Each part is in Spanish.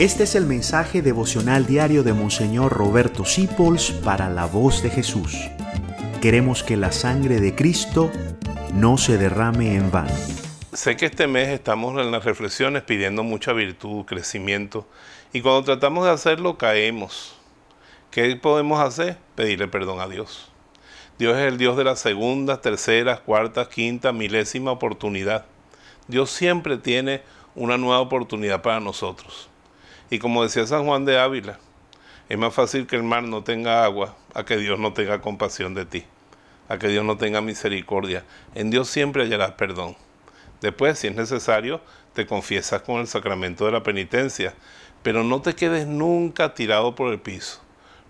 Este es el mensaje devocional diario de Monseñor Roberto Sipols para la voz de Jesús. Queremos que la sangre de Cristo no se derrame en vano. Sé que este mes estamos en las reflexiones pidiendo mucha virtud, crecimiento, y cuando tratamos de hacerlo caemos. ¿Qué podemos hacer? Pedirle perdón a Dios. Dios es el Dios de las segundas, terceras, cuartas, quinta, milésima oportunidad. Dios siempre tiene una nueva oportunidad para nosotros. Y como decía San Juan de Ávila, es más fácil que el mar no tenga agua a que Dios no tenga compasión de ti, a que Dios no tenga misericordia. En Dios siempre hallarás perdón. Después, si es necesario, te confiesas con el sacramento de la penitencia, pero no te quedes nunca tirado por el piso,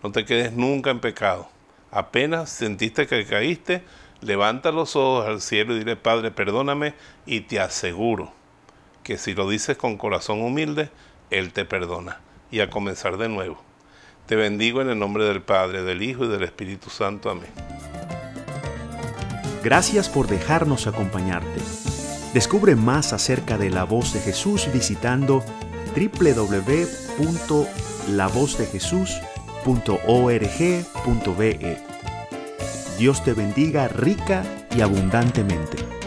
no te quedes nunca en pecado. Apenas sentiste que caíste, levanta los ojos al cielo y dile, Padre, perdóname, y te aseguro que si lo dices con corazón humilde, él te perdona. Y a comenzar de nuevo. Te bendigo en el nombre del Padre, del Hijo y del Espíritu Santo. Amén. Gracias por dejarnos acompañarte. Descubre más acerca de la voz de Jesús visitando www.lavozdejesús.org.be. Dios te bendiga rica y abundantemente.